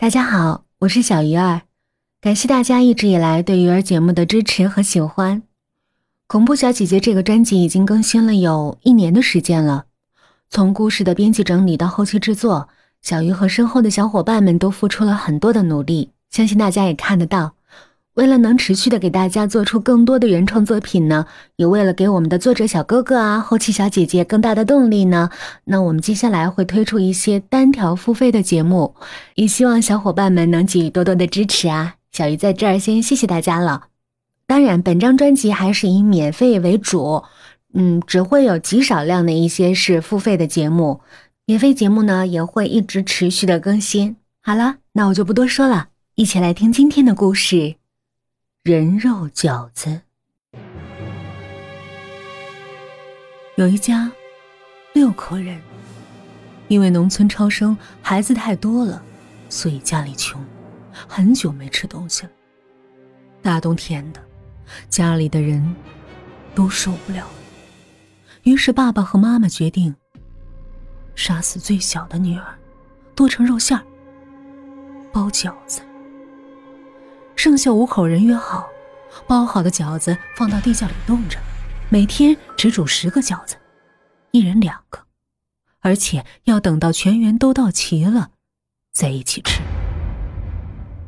大家好，我是小鱼儿，感谢大家一直以来对鱼儿节目的支持和喜欢。恐怖小姐姐这个专辑已经更新了有一年的时间了，从故事的编辑整理到后期制作，小鱼和身后的小伙伴们都付出了很多的努力，相信大家也看得到。为了能持续的给大家做出更多的原创作品呢，也为了给我们的作者小哥哥啊、后期小姐姐更大的动力呢，那我们接下来会推出一些单条付费的节目，也希望小伙伴们能给予多多的支持啊！小鱼在这儿先谢谢大家了。当然，本张专辑还是以免费为主，嗯，只会有极少量的一些是付费的节目，免费节目呢也会一直持续的更新。好了，那我就不多说了，一起来听今天的故事。人肉饺子。有一家六口人，因为农村超生，孩子太多了，所以家里穷，很久没吃东西了。大冬天的，家里的人都受不了。于是爸爸和妈妈决定杀死最小的女儿，剁成肉馅儿，包饺子。剩下五口人约好，包好的饺子放到地窖里冻着，每天只煮十个饺子，一人两个，而且要等到全员都到齐了，再一起吃。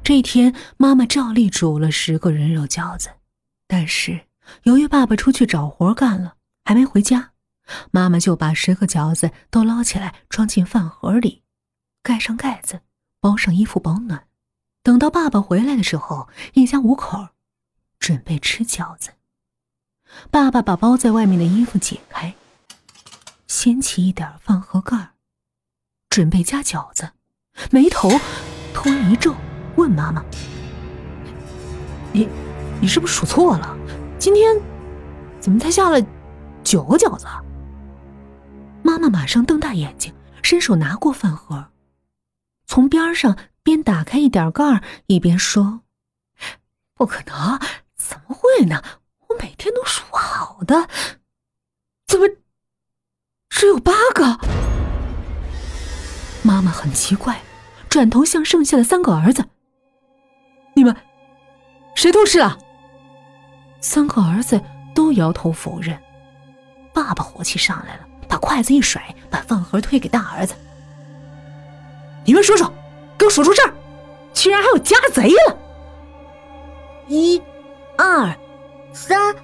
这一天，妈妈照例煮了十个人肉饺子，但是由于爸爸出去找活干了，还没回家，妈妈就把十个饺子都捞起来装进饭盒里，盖上盖子，包上衣服保暖。等到爸爸回来的时候，一家五口准备吃饺子。爸爸把包在外面的衣服解开，掀起一点饭盒盖准备夹饺子，眉头突然一皱，问妈妈：“你，你是不是数错了？今天怎么才下了九个饺子？”妈妈马上瞪大眼睛，伸手拿过饭盒，从边上。边打开一点盖儿，一边说：“不可能，怎么会呢？我每天都数好的，怎么只有八个？”妈妈很奇怪，转头向剩下的三个儿子：“你们谁偷吃了？”三个儿子都摇头否认。爸爸火气上来了，把筷子一甩，把饭盒推给大儿子：“你们说说。”给我数出声，居然还有家贼了！一、二、三、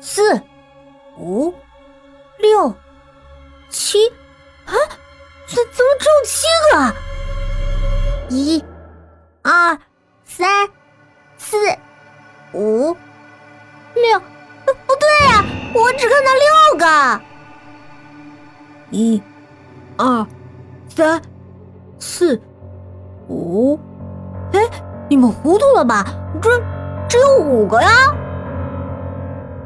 四、五、六、七，啊，怎怎么只有七个？一、二、三、四、五、六，不对呀，我只看到六个。一、二、三、四。五，哎，你们糊涂了吧？这只有五个呀！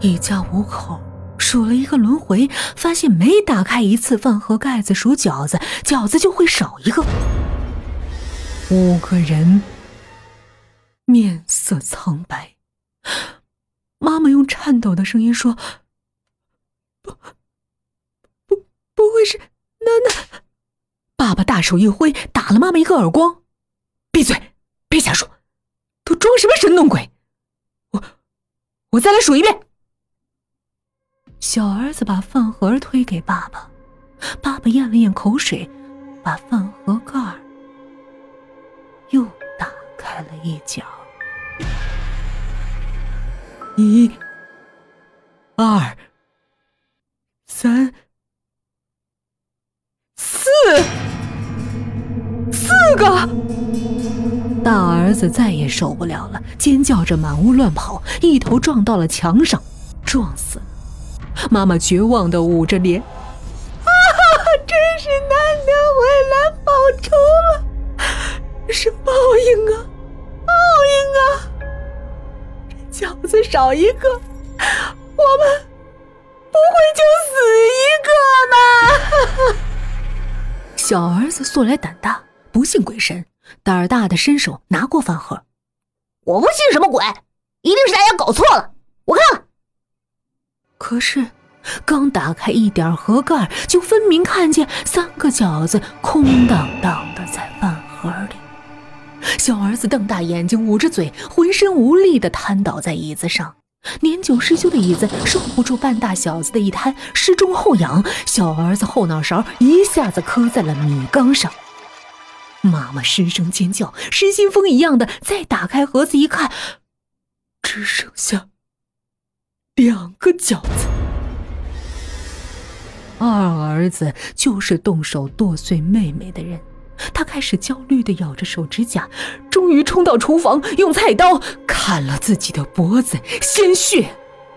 一家五口数了一个轮回，发现每打开一次饭盒盖子数饺子，饺子就会少一个。五个人面色苍白。妈妈用颤抖的声音说：“不，不，不会是娜娜？”爸爸大手一挥，打了妈妈一个耳光。闭嘴！别瞎说，都装什么神弄鬼？我，我再来数一遍。小儿子把饭盒推给爸爸，爸爸咽了咽口水，把饭盒盖又打开了一角。一、二、四个。大儿子再也受不了了，尖叫着满屋乱跑，一头撞到了墙上，撞死了。妈妈绝望的捂着脸：“啊，真是难得回来报仇了，是报应啊，报应啊！这饺子少一个，我们不会就死一个吗？”小儿子素来胆大，不信鬼神。胆儿大的伸手拿过饭盒，我不信什么鬼，一定是大家搞错了。我看看。可是，刚打开一点盒盖，就分明看见三个饺子空荡荡的在饭盒里。小儿子瞪大眼睛，捂着嘴，浑身无力地瘫倒在椅子上。年久失修的椅子受不住半大小子的一瘫，失重后仰，小儿子后脑勺一下子磕在了米缸上。妈妈失声尖叫，失心疯一样的再打开盒子一看，只剩下两个饺子。二儿子就是动手剁碎妹妹的人。他开始焦虑的咬着手指甲，终于冲到厨房，用菜刀砍了自己的脖子，鲜血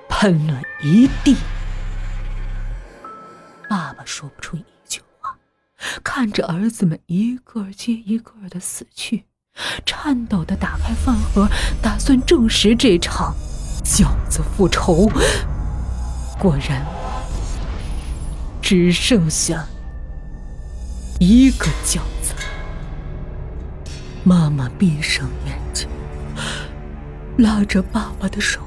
喷了一地。爸爸说不出一句话，看着儿子们一个接一个的死去，颤抖地打开饭盒，打算证实这场饺子复仇。果然，只剩下。一个饺子，妈妈闭上眼睛，拉着爸爸的手，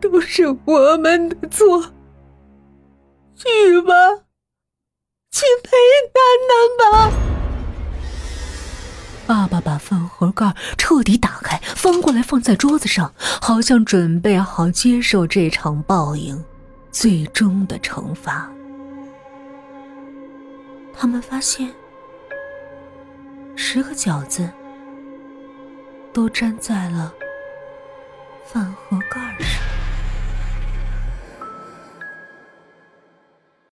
都是我们的错。去吧，去陪楠楠吧。爸爸把饭盒盖彻底打开，翻过来放在桌子上，好像准备好接受这场报应最终的惩罚。他们发现，十个饺子都粘在了饭盒盖上。